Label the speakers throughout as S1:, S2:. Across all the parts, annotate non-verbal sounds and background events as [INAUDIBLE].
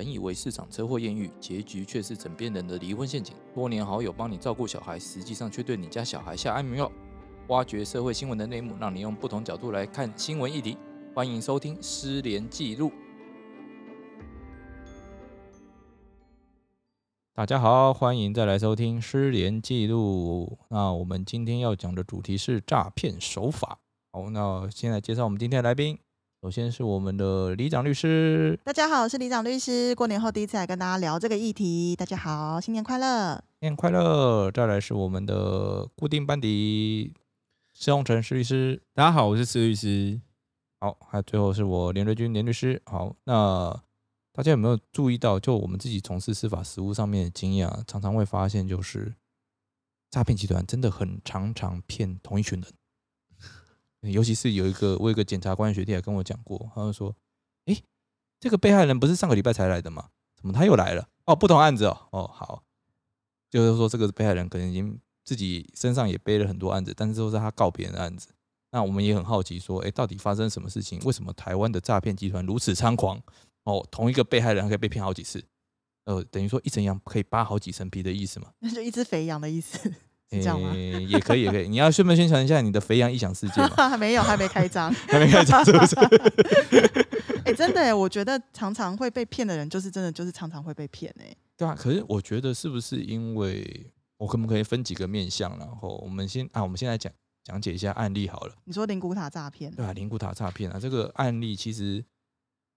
S1: 本以为市场车祸艳遇，结局却是枕边人的离婚陷阱。多年好友帮你照顾小孩，实际上却对你家小孩下安眠药。挖掘社会新闻的内幕，让你用不同角度来看新闻议题。欢迎收听《失联记录》。大家好，欢迎再来收听《失联记录》。那我们今天要讲的主题是诈骗手法。好，那先来介绍我们今天的来宾。首先是我们的李长律师，
S2: 大家好，我是李长律师。过年后第一次来跟大家聊这个议题，大家好，新年快乐，
S1: 新年快乐。再来是我们的固定班底，施宏成施律师，
S3: 大家好，我是施律师。
S1: 好，还有最后是我连瑞军连律师。好，那大家有没有注意到，就我们自己从事司法实务上面的经验啊，常常会发现，就是诈骗集团真的很常常骗同一群人。尤其是有一个，我有一个检察官学弟还跟我讲过，他就说：“哎，这个被害人不是上个礼拜才来的吗？怎么他又来了？哦，不同案子哦。哦，好，就是说这个被害人可能已经自己身上也背了很多案子，但是都是他告别人的案子。那我们也很好奇，说，哎，到底发生什么事情？为什么台湾的诈骗集团如此猖狂？哦，同一个被害人可以被骗好几次，呃，等于说一层羊可以扒好几层皮的意思嘛？
S2: 那就一只肥羊的意思。”这样吗？
S1: 也可以，也可以。你要顺便宣传一下你的肥羊异想世界吗？
S2: 还 [LAUGHS] 没有，还没开张，[LAUGHS]
S1: 还没开张，是不是？[LAUGHS]
S2: 哎，真的，我觉得常常会被骗的人，就是真的，就是常常会被骗哎。
S1: 对啊，可是我觉得是不是因为我可不可以分几个面向，然后我们先啊，我们先来讲讲解一下案例好了。
S2: 你说灵骨塔诈骗？
S1: 对啊，灵骨塔诈骗啊，这个案例其实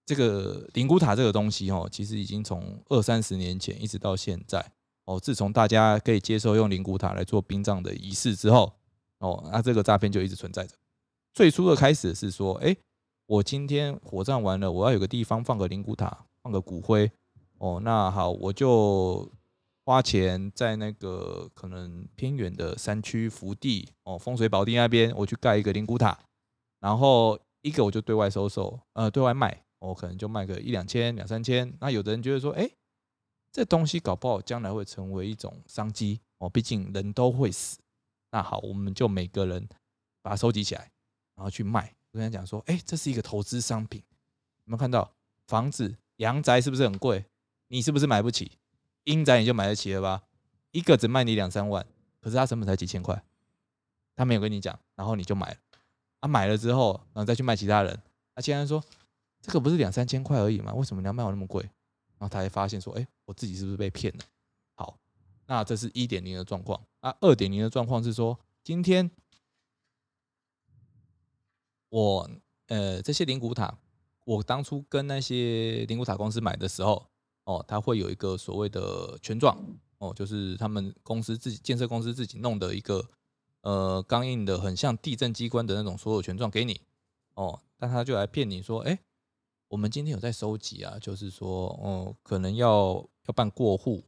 S1: 这个灵骨塔这个东西哦，其实已经从二三十年前一直到现在。哦，自从大家可以接受用灵骨塔来做殡葬的仪式之后，哦，那这个诈骗就一直存在着。最初的开始是说，哎，我今天火葬完了，我要有个地方放个灵骨塔，放个骨灰。哦，那好，我就花钱在那个可能偏远的山区福地，哦，风水宝地那边，我去盖一个灵骨塔，然后一个我就对外收售，呃，对外卖，我可能就卖个一两千、两三千。那有的人觉得说，哎。这东西搞不好将来会成为一种商机哦，毕竟人都会死。那好，我们就每个人把它收集起来，然后去卖。我跟他讲说，哎，这是一个投资商品。有没有看到房子、阳宅是不是很贵？你是不是买不起？阴宅你就买得起了吧？一个只卖你两三万，可是它成本才几千块，他没有跟你讲，然后你就买了。啊，买了之后，然后再去卖其他人。他人说，这个不是两三千块而已吗？为什么你要卖我那么贵？然后他还发现说：“哎，我自己是不是被骗了？”好，那这是一点零的状况。那二点零的状况是说，今天我呃这些灵骨塔，我当初跟那些灵骨塔公司买的时候，哦，他会有一个所谓的权状，哦，就是他们公司自己建设公司自己弄的一个呃钢印的，很像地震机关的那种所有权状给你，哦，但他就来骗你说：“哎。”我们今天有在收集啊，就是说，哦，可能要要办过户，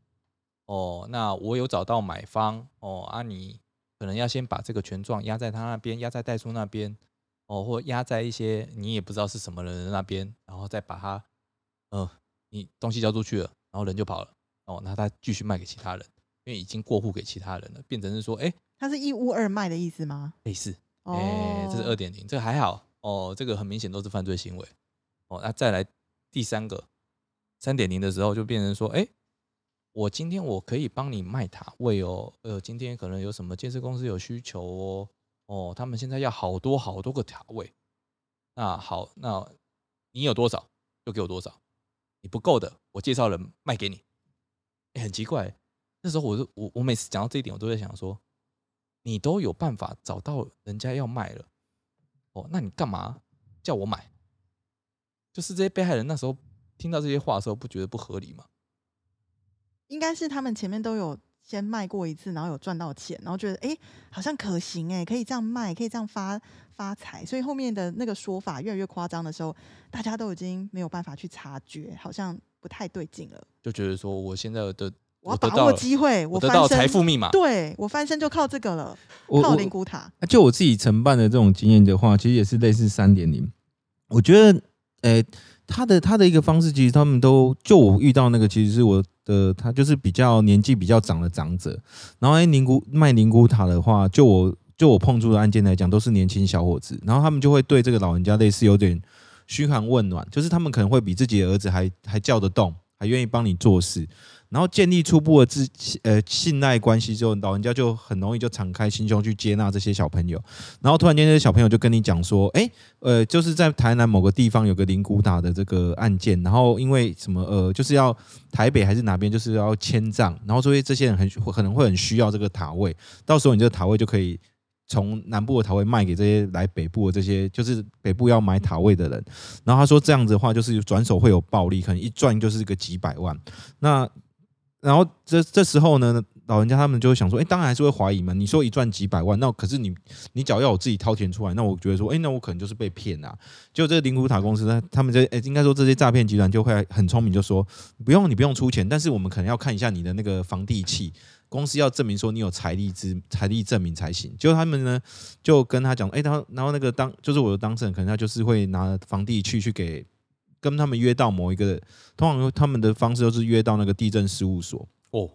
S1: 哦，那我有找到买方，哦，啊，你可能要先把这个权状压在他那边，压在代书那边，哦，或压在一些你也不知道是什么人的那边，然后再把它，嗯，你东西交出去了，然后人就跑了，哦，那他继续卖给其他人，因为已经过户给其他人了，变成是说，哎，
S2: 他是一屋二卖的意思吗？
S1: 类似，哎，这是二点零，这个还好，哦，这个很明显都是犯罪行为。哦，那再来第三个三点零的时候，就变成说，哎，我今天我可以帮你卖塔位哦，呃，今天可能有什么建设公司有需求哦，哦，他们现在要好多好多个塔位，那好，那你有多少就给我多少，你不够的，我介绍人卖给你。很奇怪，那时候我就我我每次讲到这一点，我都在想说，你都有办法找到人家要卖了，哦，那你干嘛叫我买？就是这些被害人那时候听到这些话的时候，不觉得不合理吗？
S2: 应该是他们前面都有先卖过一次，然后有赚到钱，然后觉得哎，好像可行哎，可以这样卖，可以这样发发财，所以后面的那个说法越来越夸张的时候，大家都已经没有办法去察觉，好像不太对劲了。
S1: 就觉得说，我现在的
S2: 我要把握机会，
S1: 我得到财富密码，
S2: 对我翻身就靠这个了，靠灵骨塔。
S3: 就我自己承办的这种经验的话，其实也是类似三点零，我觉得。诶，他的他的一个方式，其实他们都就我遇到那个，其实是我的他就是比较年纪比较长的长者。然后诶，凝固卖凝固塔的话，就我就我碰触的案件来讲，都是年轻小伙子。然后他们就会对这个老人家类似有点嘘寒问暖，就是他们可能会比自己的儿子还还叫得动还愿意帮你做事。然后建立初步的自呃信赖关系之后，老人家就很容易就敞开心胸去接纳这些小朋友。然后突然间，这些小朋友就跟你讲说：“哎，呃，就是在台南某个地方有个灵骨塔的这个案件，然后因为什么呃，就是要台北还是哪边就是要迁葬，然后所以这些人很可能会很需要这个塔位，到时候你这个塔位就可以从南部的塔位卖给这些来北部的这些就是北部要买塔位的人。然后他说这样子的话，就是转手会有暴利，可能一赚就是个几百万。那然后这这时候呢，老人家他们就会想说，哎，当然还是会怀疑嘛。你说一赚几百万，那可是你你只要要我自己掏钱出来，那我觉得说，哎，那我可能就是被骗啊。就这个灵谷塔公司呢，他们这哎，应该说这些诈骗集团就会很聪明，就说不用你不用出钱，但是我们可能要看一下你的那个房地契，公司要证明说你有财力之财力证明才行。就他们呢就跟他讲，哎，然后然后那个当就是我的当事人，可能他就是会拿房地去去给。跟他们约到某一个，通常他们的方式都是约到那个地震事务所
S1: 哦，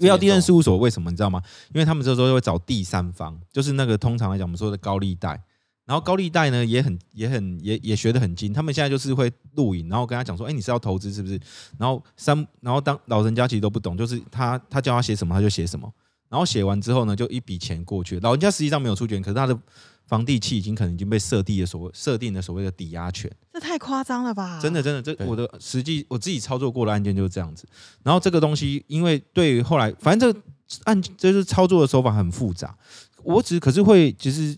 S3: 约到地震事务所，为什么你知道吗？因为他们这时候会找第三方，就是那个通常来讲我们说的高利贷，然后高利贷呢也很也很也也学得很精，他们现在就是会录影，然后跟他讲说，哎，你是要投资是不是？然后三，然后当老人家其实都不懂，就是他他叫他写什么他就写什么，然后写完之后呢，就一笔钱过去，老人家实际上没有出钱，可是他的。房地契已经可能已经被设定的所谓设定的所谓的抵押权，
S2: 这太夸张了吧？
S3: 真的真的，这我的实际我自己操作过的案件就是这样子。然后这个东西，因为对于后来，反正这案就是操作的手法很复杂。我只可是会，其实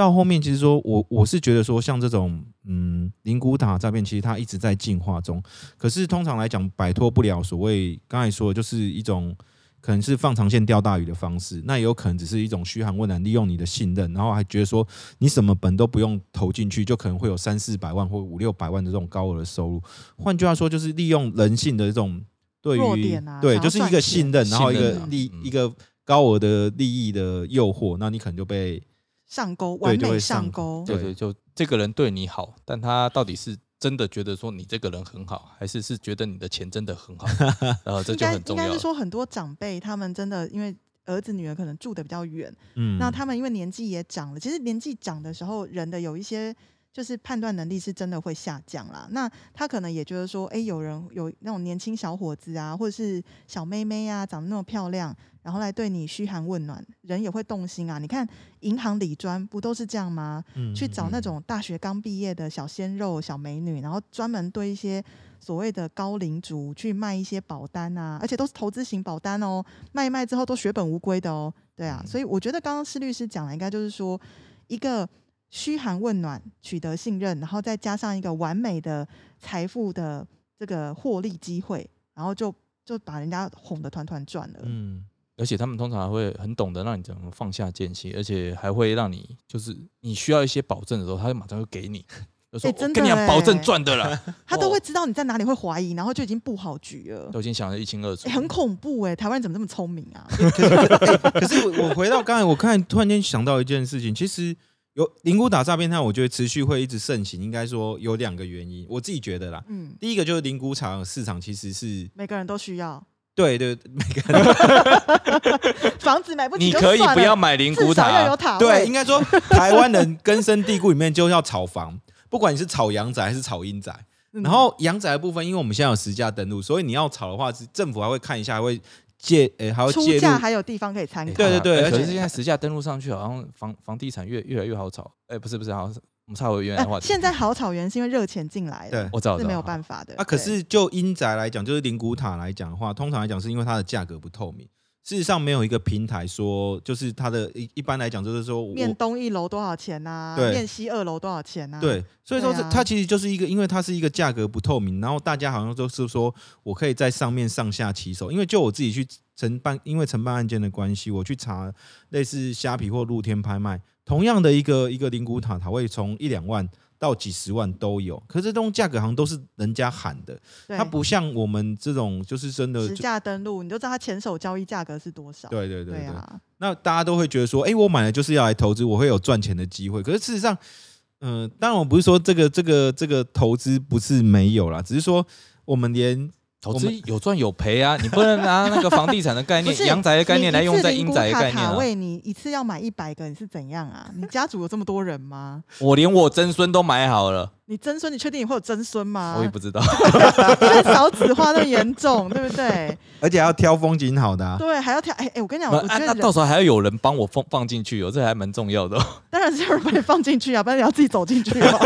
S3: 到后面，其实说我我是觉得说，像这种嗯灵骨塔诈骗，其实它一直在进化中。可是通常来讲，摆脱不了所谓刚才说的，就是一种。可能是放长线钓大鱼的方式，那也有可能只是一种嘘寒问暖，利用你的信任，然后还觉得说你什么本都不用投进去，就可能会有三四百万或五六百万的这种高额的收入。换句话说，就是利用人性的这种对于对，就是一个信任，然后一个利一个高额的利益的诱惑，那你可能就被
S2: 上钩，完美上钩。
S1: 对对，就这个人对你好，但他到底是？真的觉得说你这个人很好，还是是觉得你的钱真的很好？[LAUGHS] 呃，这就很重
S2: 要。应该是说很多长辈他们真的因为儿子女儿可能住的比较远，嗯，那他们因为年纪也长了，其实年纪长的时候人的有一些就是判断能力是真的会下降啦。那他可能也觉得说，哎，有人有那种年轻小伙子啊，或者是小妹妹啊，长得那么漂亮。然后来对你嘘寒问暖，人也会动心啊！你看银行理专不都是这样吗？去找那种大学刚毕业的小鲜肉、小美女，然后专门对一些所谓的高龄族去卖一些保单啊，而且都是投资型保单哦，卖一卖之后都血本无归的哦。对啊，所以我觉得刚刚施律师讲的应该就是说，一个嘘寒问暖、取得信任，然后再加上一个完美的财富的这个获利机会，然后就就把人家哄得团团转了。嗯。
S1: 而且他们通常还会很懂得让你怎么放下间隙，而且还会让你就是你需要一些保证的时候，他就马上就给你。
S2: 哎，真的，
S1: 跟你讲保证赚的了，[LAUGHS]
S2: 他都会知道你在哪里会怀疑，然后就已经布好局了，
S1: 都已经想得一清二楚。
S2: 很恐怖哎，台湾人怎么这么聪明啊？[LAUGHS]
S3: 可是我我回到刚才，我看突然间想到一件事情，其实有灵骨打诈骗案，我觉得持续会一直盛行，应该说有两个原因，我自己觉得啦。嗯，第一个就是灵骨场市场其实是
S2: 每个人都需要。
S3: 对对，每个人 [LAUGHS]
S2: 房子买不起，
S1: 你可以不要买灵骨
S2: 塔。
S3: 对，应该说台湾人根深蒂固里面就要炒房，[LAUGHS] 不管你是炒阳宅还是炒阴宅。然后阳宅的部分，因为我们现在有实价登录，所以你要炒的话，是政府还会看一下，还会借，诶，还会借
S2: 价，还有地方可以参考。
S3: 对对对，
S1: 而且现在实价登录上去，好像房房地产越越来越好炒。哎，不是不是，好像是。我们差回原来话
S2: 现在好草原是因为热钱进来
S3: 的，
S1: 对，我知道
S2: 是没有办法的。
S3: 啊，可是就阴宅来讲，就是灵骨塔来讲的话，通常来讲是因为它的价格不透明。事实上，没有一个平台说，就是它的一一般来讲，就是说
S2: 面东一楼多少钱呐？
S3: 对，
S2: 面西二楼多少钱呐？
S3: 对，所以说是它其实就是一个，因为它是一个价格不透明，然后大家好像都是说我可以在上面上下其手。因为就我自己去承办，因为承办案件的关系，我去查类似虾皮或露天拍卖。同样的一个一个灵骨塔，它会从一两万到几十万都有，可是这种价格好像都是人家喊的，它不像我们这种就是真的
S2: 实价登录，你就知道它前手交易价格是多少。
S3: 对对对对啊！那大家都会觉得说，哎，我买了就是要来投资，我会有赚钱的机会。可是事实上，嗯，当然我不是说这个这个这个投资不是没有啦，只是说我们连。
S1: 投资有赚有赔啊！你不能拿那个房地产的概念、[LAUGHS] 阳宅的概念来用在阴宅的概念啊！
S2: 你一次要买一百个，你是怎样啊？你家族有这么多人吗？
S1: 我连我曾孙都买好了。
S2: 你曾孙，你确定你会有曾孙吗？
S1: 我也不知道。
S2: 因 [LAUGHS] 为少子化那么严重，对不对？
S3: 而且还要挑风景好的、啊。
S2: 对，还要挑。哎哎，我跟你讲，我觉得
S1: 到时候还要有人帮我放放进去哦，这还蛮重要的哦。[LAUGHS]
S2: 当然是有人把你放进去啊，不然你要自己走进去哦。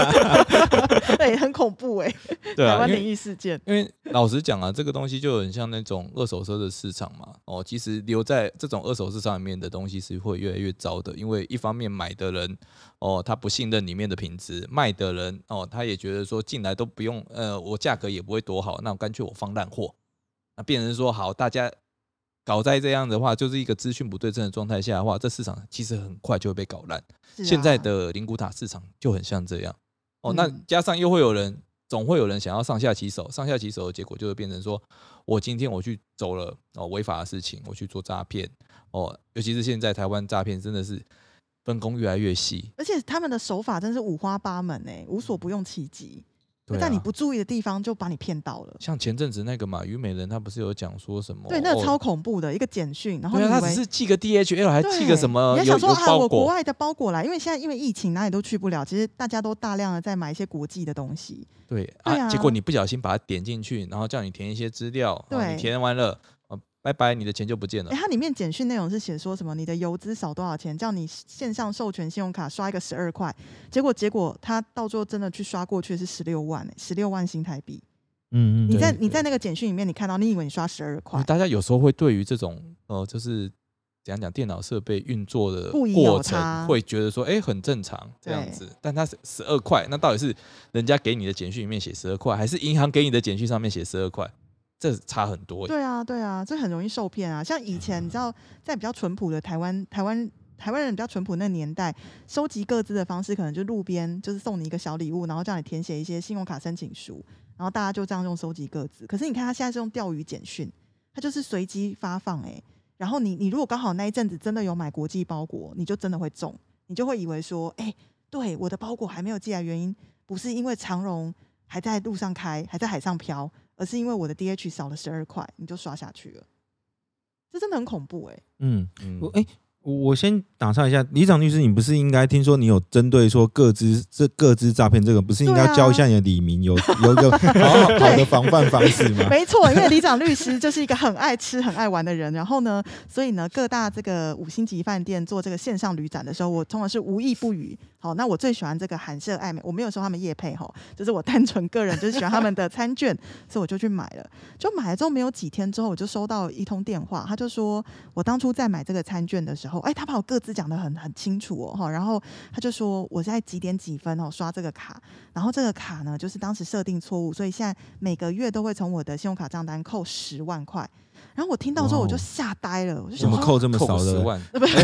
S2: [LAUGHS] 对，很恐怖哎、
S1: 对啊，
S2: 台湾灵
S1: 因为
S2: 异事件。
S1: 因为老实讲啊，这个东西就很像那种二手车的市场嘛。哦，其实留在这种二手市场里面的东西是会越来越糟的，因为一方面买的人哦，他不信任里面的品质；卖的人哦，他也觉得说进来都不用，呃，我价格也不会多好，那我干脆我放烂货。那变成说好，大家搞在这样的话，就是一个资讯不对称的状态下的话，这市场其实很快就会被搞烂。
S2: 啊
S1: 现在的灵骨塔市场就很像这样哦，那
S2: 嗯
S1: 加上又会有人，总会有人想要上下其手，上下其手的结果就会变成说，我今天我去走了哦违法的事情，我去做诈骗哦，尤其是现在台湾诈骗真的是分工越来越细，
S2: 而且他们的手法真是五花八门哎、无所不用其极，
S1: 对啊。
S2: 在你不注意的地方就把你骗到了。
S1: 像前阵子那个嘛，虞美人她不是有讲说什么？
S2: 对，那个超
S1: 哦
S2: 恐怖的一个简讯，然后
S1: 他只是寄个 DHL 还寄个什么
S2: 你想说啊，我国，外的包裹来，因为现在因为疫情哪里都去不了，其实大家都大量的在买一些国际的东西。
S1: 对
S2: 对啊
S1: 结果你不小心把它点进去，然后叫你填一些资料，
S2: 对
S1: 你填完了，呃，拜拜，你的钱就不见了
S2: 哎，。它里面简讯内容是写说什么？你的邮资少多少钱？叫你线上授权信用卡刷一个十二块，结果结果他到最后真的去刷过去是十六万、欸，十六万新台币。
S3: 嗯嗯，
S2: 你在你在那个简讯里面，你看到，你以为你刷十二块，
S1: 大家有时候会对于这种呃，就是怎样讲电脑设备运作的过程，会觉得说，哎、很正常这样子。但它是十二块，那到底是人家给你的简讯里面写十二块，还是银行给你的简讯上面写十二块？这差很多。
S2: 对啊，对啊，这很容易受骗啊。像以前你知道，在比较淳朴的台湾，台湾台湾人比较淳朴那个年代，收集各自的方式可能就路边就是送你一个小礼物，然后叫你填写一些信用卡申请书，然后大家就这样用收集各自。可是你看他现在是用钓鱼简讯，他就是随机发放哎、然后你你如果刚好那一阵子真的有买国际包裹，你就真的会中，你就会以为说，哎、对，我的包裹还没有寄来，原因不是因为长荣还在路上开，还在海上漂，而是因为我的 DH 少了十二块，你就刷下去了。这真的很恐怖哎、
S3: 嗯，
S1: 嗯
S3: 我哎、我我先打岔一下，李长律师，你不是应该听说你有针对说各资这各资诈骗这个，不是应该教一下你的李明，有有一个好好 [LAUGHS] 好的防范方式吗？[LAUGHS]
S2: 没错，因为李长律师就是一个很爱吃、很爱玩的人。然后呢，所以呢，各大这个五星级饭店做这个线上旅展的时候，我通常是无意不语。好，那我最喜欢这个韩舍爱美，我没有收他们业配哈，就是我单纯个人就是喜欢他们的餐券，[LAUGHS] 所以我就去买了。就买了之后没有几天之后，我就收到一通电话，他就说我当初在买这个餐券的时候，哎，他把我各自讲的很很清楚哦哈，然后他就说我在几点几分哦刷这个卡，然后这个卡呢就是当时设定错误，所以现在每个月都会从我的信用卡账单扣十万块。然后我听到之后我就吓呆了，我就
S3: 怎么
S2: 想说
S3: 扣这么少的？
S1: 十万，[LAUGHS]
S2: 呃不是，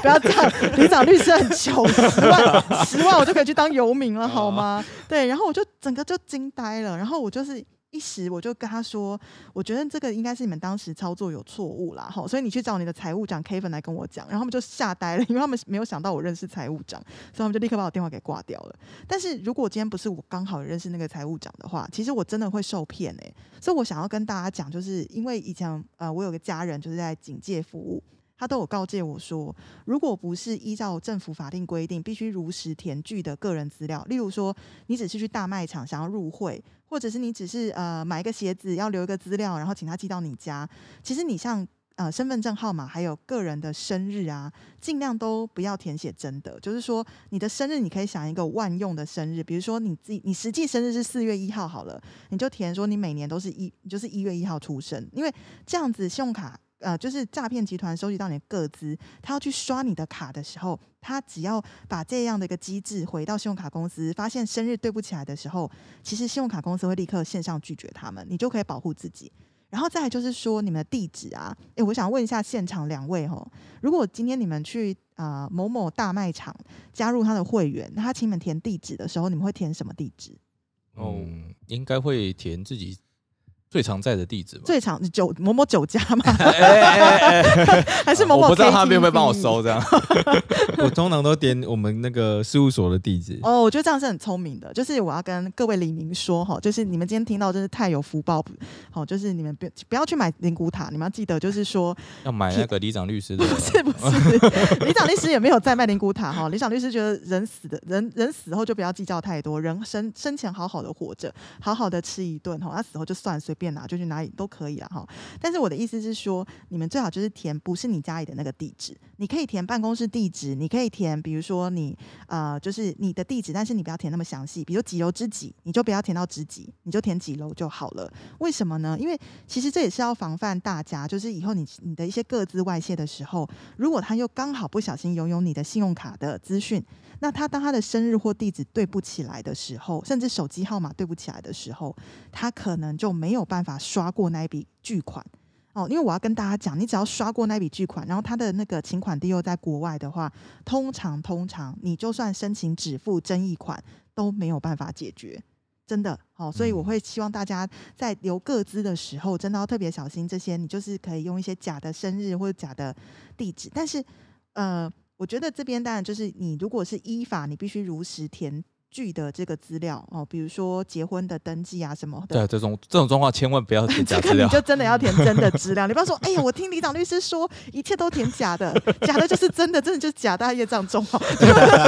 S2: 不要这样，李长律师很穷，十万十万我就可以去当游民了，好吗？对，然后我就整个就惊呆了，然后我就是一时我就跟他说，我觉得这个应该是你们当时操作有错误啦，哈，所以你去找你的财务长 Kevin 来跟我讲，然后他们就吓呆了，因为他们没有想到我认识财务长，所以他们就立刻把我电话给挂掉了。但是如果今天不是我刚好认识那个财务长的话，其实我真的会受骗哎、所以我想要跟大家讲，就是因为以前呃，我有个家人就是在警戒服务，他都有告诫我说，如果不是依照政府法定规定，必须如实填具的个人资料，例如说你只是去大卖场想要入会，或者是你只是呃买一个鞋子要留一个资料，然后请他寄到你家，其实你像。呃，身份证号码还有个人的生日啊，尽量都不要填写真的。就是说，你的生日你可以想一个万用的生日，比如说你自己你实际生日是四月一号好了，你就填说你每年都是一，就是一月一号出生，因为这样子信用卡呃，就是诈骗集团收集到你的个资，他要去刷你的卡的时候，他只要把这样的一个机制回到信用卡公司，发现生日对不起来的时候，其实信用卡公司会立刻线上拒绝他们，你就可以保护自己。然后再来就是说你们的地址啊，诶，我想问一下现场两位哈，如果今天你们去啊、某某大卖场加入他的会员，他请你们填地址的时候，你们会填什么地址？
S1: 哦，应该会填自己最常在的地址嘛。
S2: 最常酒某某酒家嘛，[LAUGHS]
S1: 哎哎哎哎 [LAUGHS]
S2: 还是某某
S1: 我不知道他
S2: 们
S1: 有没有帮我收这样。[LAUGHS]
S3: 我通常都点我们那个事务所的地址。
S2: 哦，我觉得这样是很聪明的。就是我要跟各位李明说哈，就是你们今天听到真是太有福报，好，就是你们不不要去买灵骨塔，你们要记得就是说，
S1: 要买那个李长律师的
S2: 不是不是，李长律师也没有在卖灵骨塔哈。李长律师觉得人死的人人死后就不要计较太多，人生生前好好的活着，好好的吃一顿哈，他死后就算随便拿就去哪里都可以了哈。但是我的意思是说，你们最好就是填不是你家里的那个地址，你可以填办公室地址，你可以填，比如说你呃，就是你的地址，但是你不要填那么详细，比如几楼之几，你就不要填到之几，你就填几楼就好了。为什么呢？因为其实这也是要防范大家，就是以后你你的一些各自外泄的时候，如果他又刚好不小心拥有你的信用卡的资讯，那他当他的生日或地址对不起来的时候，甚至手机号码对不起来的时候，他可能就没有办法刷过那一笔巨款。哦，因为我要跟大家讲，你只要刷过那笔巨款，然后他的那个请款地又在国外的话，通常通常你就算申请止付争议款都没有办法解决，真的。哦、所以我会希望大家在留个资的时候，真的要特别小心这些。你就是可以用一些假的生日或者假的地址，但是呃，我觉得这边当然就是你如果是依法，你必须如实填具的这个资料哦，比如说结婚的登记啊什么的。
S1: 对，这种这种状况千万不要填 [LAUGHS] 假资料。
S2: 这个你就真的要填真的资料，你不要说，哎呀，我听李长律师说一切都填假的，假的就是真的，真的就是假，大家业障重哦。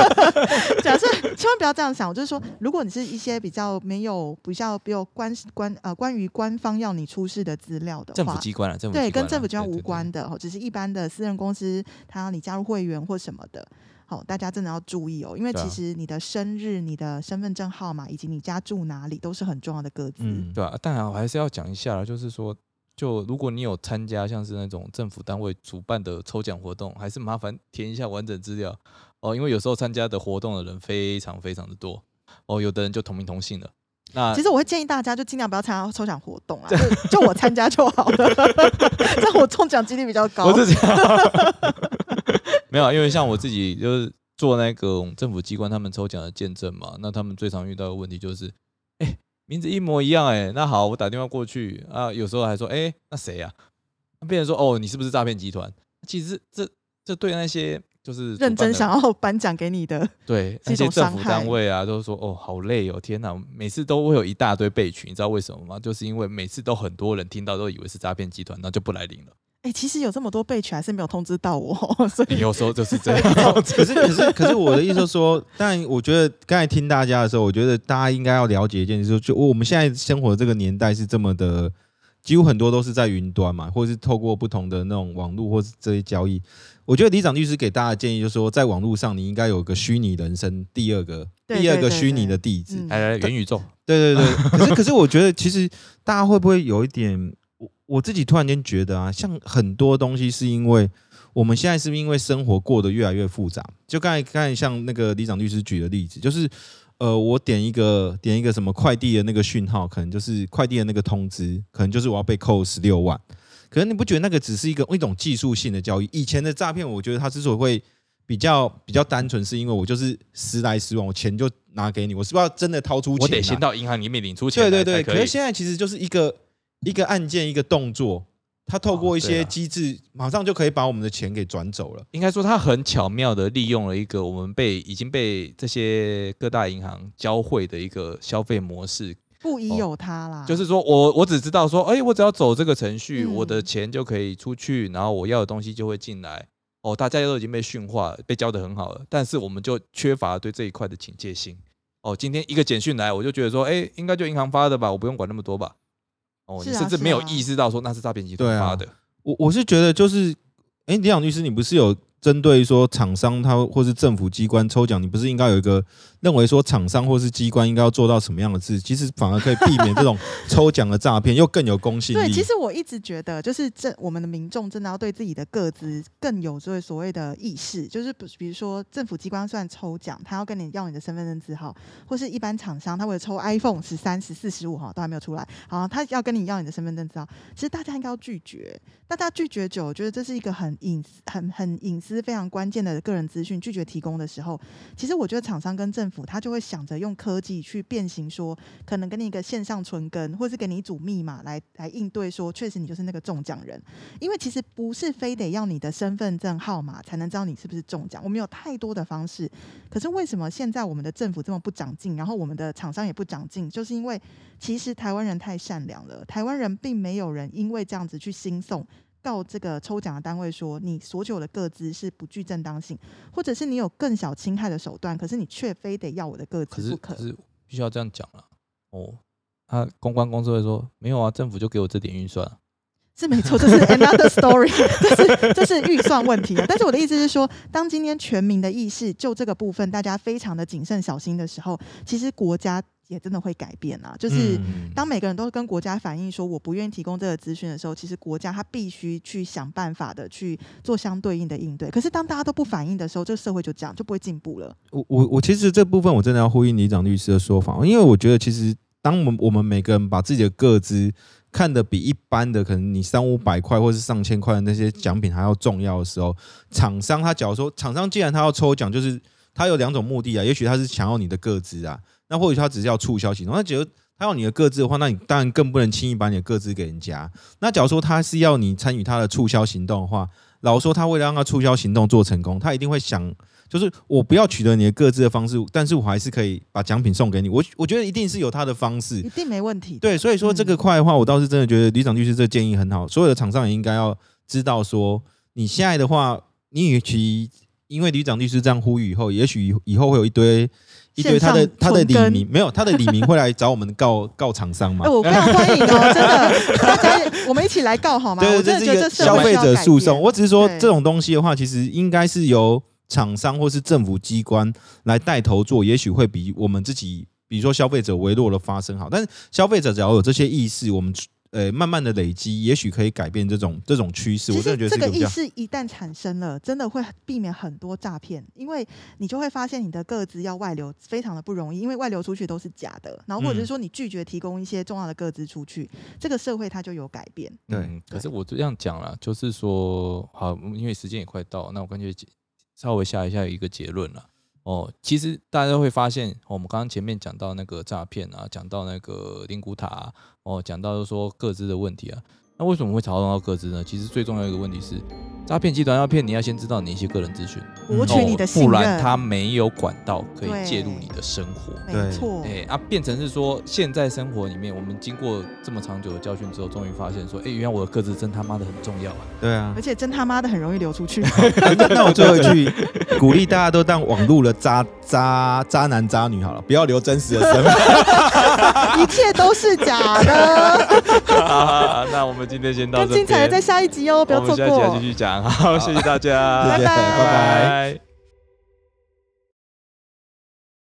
S2: [LAUGHS] 假设千万不要这样想，我就是说，如果你是一些比较没有比较没有关关呃关于官方要你出示的资料的
S1: 政府
S2: 话，
S1: 机关了，政府
S2: 对，
S1: 机关啦
S2: 跟政府机关
S1: 对对对
S2: 无关的，哦，只是一般的私人公司，他要你加入会员或什么的，好，大家真的要注意哦，因为其实你的生日、你的身份证号码以及你家住哪里都是很重要的个资。
S3: 嗯，
S1: 对啊，当然我还是要讲一下啦，就是说，就如果你有参加像是那种政府单位主办的抽奖活动，还是麻烦填一下完整资料哦，因为有时候参加的活动的人非常非常的多哦，有的人就同名同姓的。那
S2: 其实我会建议大家就尽量不要参加抽奖活动啊，[LAUGHS] 就就我参加就好了，[LAUGHS] 这样我中奖几率比较高。
S1: 不是这样，[LAUGHS] 没有，因为像我自己就是做那个政府机关他们抽奖的见证嘛，那他们最常遇到的问题就是，哎、名字一模一样、哎，那好，我打电话过去啊，有时候还说，哎、那谁呀、那别人说，哦，你是不是诈骗集团？其实这这对那些就是
S2: 认真想要颁奖给你的 [LAUGHS] [LAUGHS]
S1: 对那些政府单位啊，都说哦好累哦，天哪，每次都会有一大堆备取，你知道为什么吗？就是因为每次都很多人听到都以为是诈骗集团，然后就不来领了。
S2: 哎、其实有这么多备取还是没有通知到我，[LAUGHS] 所以
S1: 有时候就是这样。
S3: 可是可是可是我的意思是说，但我觉得刚才听大家的时候，我觉得大家应该要了解一件事，就我们现在生活的这个年代是这么的，几乎很多都是在云端嘛，或者是透过不同的那种网络或是这些交易。我觉得李长律师给大家的建议就是说，在网络上你应该有个虚拟人生，第二个第二个虚拟的地址。
S1: 来，元宇宙，
S3: 对对对，可是 [LAUGHS] 可是我觉得其实大家会不会有一点，我我自己突然间觉得啊，像很多东西是因为我们现在是不是因为生活过得越来越复杂？就刚才刚才像那个李长律师举的例子，就是呃，我点一个点一个什么快递的那个讯号，可能就是快递的那个通知，可能就是我要被扣十六万。可是你不觉得那个只是一个一种技术性的交易？以前的诈骗，我觉得它之所以会比较比较单纯，是因为我就是时来时往，我钱就拿给你，我是不是要真的掏出钱、啊？
S1: 我得先到银行里面领出钱
S3: 对对对，
S1: 可
S3: 可是现在其实就是一个一个按键一个动作，他透过一些机制，马上就可以把我们的钱给转走了。
S1: 应该说，他很巧妙的利用了一个我们被已经被这些各大银行教会的一个消费模式，
S2: 不疑有他啦。
S1: 就是说我我只知道说，哎、我只要走这个程序，
S2: 嗯
S1: 我的钱就可以出去，然后我要的东西就会进来。哦，大家都已经被驯化，被教的很好了，但是我们就缺乏对这一块的警戒心。哦，今天一个简讯来，我就觉得说，哎、应该就银行发的吧，我不用管那么多吧。哦，
S2: 啊
S1: 你甚至没有意识到说那是诈骗集团发的。
S3: 我我是觉得就是，哎，李想律师，你不是有针对说厂商他或是政府机关抽奖，你不是应该有一个认为说厂商或是机关应该要做到什么样的事？其实反而可以避免这种 [LAUGHS] 抽奖的诈骗，又更有公信力
S2: 对，
S3: 力。
S2: 其实我一直觉得，就是这我们的民众真的要对自己的个资更有这所谓的意识，就是比比如说政府机关虽然抽奖，他要跟你要你的身份证字号，或是一般厂商他为了抽 iPhone 十三、十四、十五哈都还没有出来，好，他要跟你要你的身份证字号，其实大家应该要拒绝。大家拒绝久，我觉得这是一个很隐私、很很隐私、非常关键的个人资讯，拒绝提供的时候，其实我觉得厂商跟政府。他就会想着用科技去变形说，可能给你一个线上存根，或是给你一组密码来来应对说，确实你就是那个中奖人。因为其实不是非得要你的身份证号码才能知道你是不是中奖，我们有太多的方式。可是为什么现在我们的政府这么不长进，然后我们的厂商也不长进，就是因为其实台湾人太善良了，台湾人并没有人因为这样子去兴送。告这个抽奖的单位说，你所有的个资是不具正当性，或者是你有更小侵害的手段，可是你却非得要我的个
S1: 可是
S2: 资不可。
S1: 可是必须要这样讲了哦。他公关公司会说没有啊，政府就给我这点预算啊，
S2: 是没错，这是 another story，[LAUGHS] 这是这是预算问题啊。但是我的意思是说，当今天全民的意识就这个部分，大家非常的谨慎小心的时候，其实国家也真的会改变啊。就是
S3: 嗯
S2: 当每个人都跟国家反映说我不愿意提供这个资讯的时候，其实国家它必须去想办法的去做相对应的应对。可是当大家都不反应的时候，这个社会就这样就不会进步了。
S3: 我我我其实这部分我真的要呼应李长律师的说法，因为我觉得其实当我们我们每个人把自己的个资看得比一般的可能你三五百块或是上千块的那些奖品还要重要的时候，厂商他假如说厂商既然他要抽奖，就是他有两种目的啊，也许他是想要你的个资啊，那或许他只是要促销行动，那觉得他要你的个资的话，那你当然更不能轻易把你的个资给人家。那假如说他是要你参与他的促销行动的话，老实说他为了让他促销行动做成功，他一定会想就是我不要取得你的各自的方式，但是我还是可以把奖品送给你。我我觉得一定是有他的方式
S2: 一，定没问题。
S3: 对，所以说这个块的话，我倒是真的觉得李长律师这个建议很好，所有的厂商也应该要知道说，你现在的话，你与其因为李长律师这样呼吁以后，也许以以后会有一堆一堆他的他的李明没有他的李明会来找我们告告厂商吗
S2: 哎、？我非常欢迎哦，[LAUGHS] 真的，大家我们一起来告好吗？
S3: 对，
S2: 我真的
S3: 这是一个
S2: 觉得这社会
S3: 消费者诉讼。我只是说这种东西的话，其实应该是由厂商或是政府机关来带头做，也许会比我们自己，比如说消费者微弱的发生好。但是消费者只要有这些意识，我们呃慢慢的累积，也许可以改变这种这种趋势。我真的觉
S2: 得这个意识一旦产生了，真的会避免很多诈骗，因为你就会发现你的个资要外流非常的不容易，因为外流出去都是假的，然后或者是
S3: 嗯
S2: 说你拒绝提供一些重要的个资出去，这个社会它就有改变。
S3: 对
S1: 嗯可是我这样讲了，就是说，好，因为时间也快到，那我干脆结稍微下一下一个结论了。哦，其实大家会发现，我们刚刚前面讲到那个诈骗啊，讲到那个灵骨塔、啊，哦，讲到说各自的问题啊，那为什么会讨论到各自呢？其实最重要一个问题是，诈骗集团要骗你，要先知道你一些个人资讯，
S2: 博取你的
S1: 哦
S2: 信任，
S1: 不然他没有管道可以介入你的生活。
S2: 没错，
S1: 哎、啊，变成是说，现在生活里面，我们经过这么长久的教训之后，终于发现说，哎、原来我的个子真他妈的很重要啊！
S3: 对啊
S2: 而。且真他妈的很容易流出去。[LAUGHS]
S3: 那那我最后一句鼓励大家都当网络的渣渣渣男渣女好了，不要留真实的身份。[LAUGHS]
S2: 一切都是假的。[LAUGHS]
S1: 那我们今天先到
S2: 更
S1: 这更，
S2: 精彩的在下一集哦，不要错过
S1: 我们下一集继。续讲。好，谢谢大家，
S2: 拜拜
S3: 拜拜
S1: 拜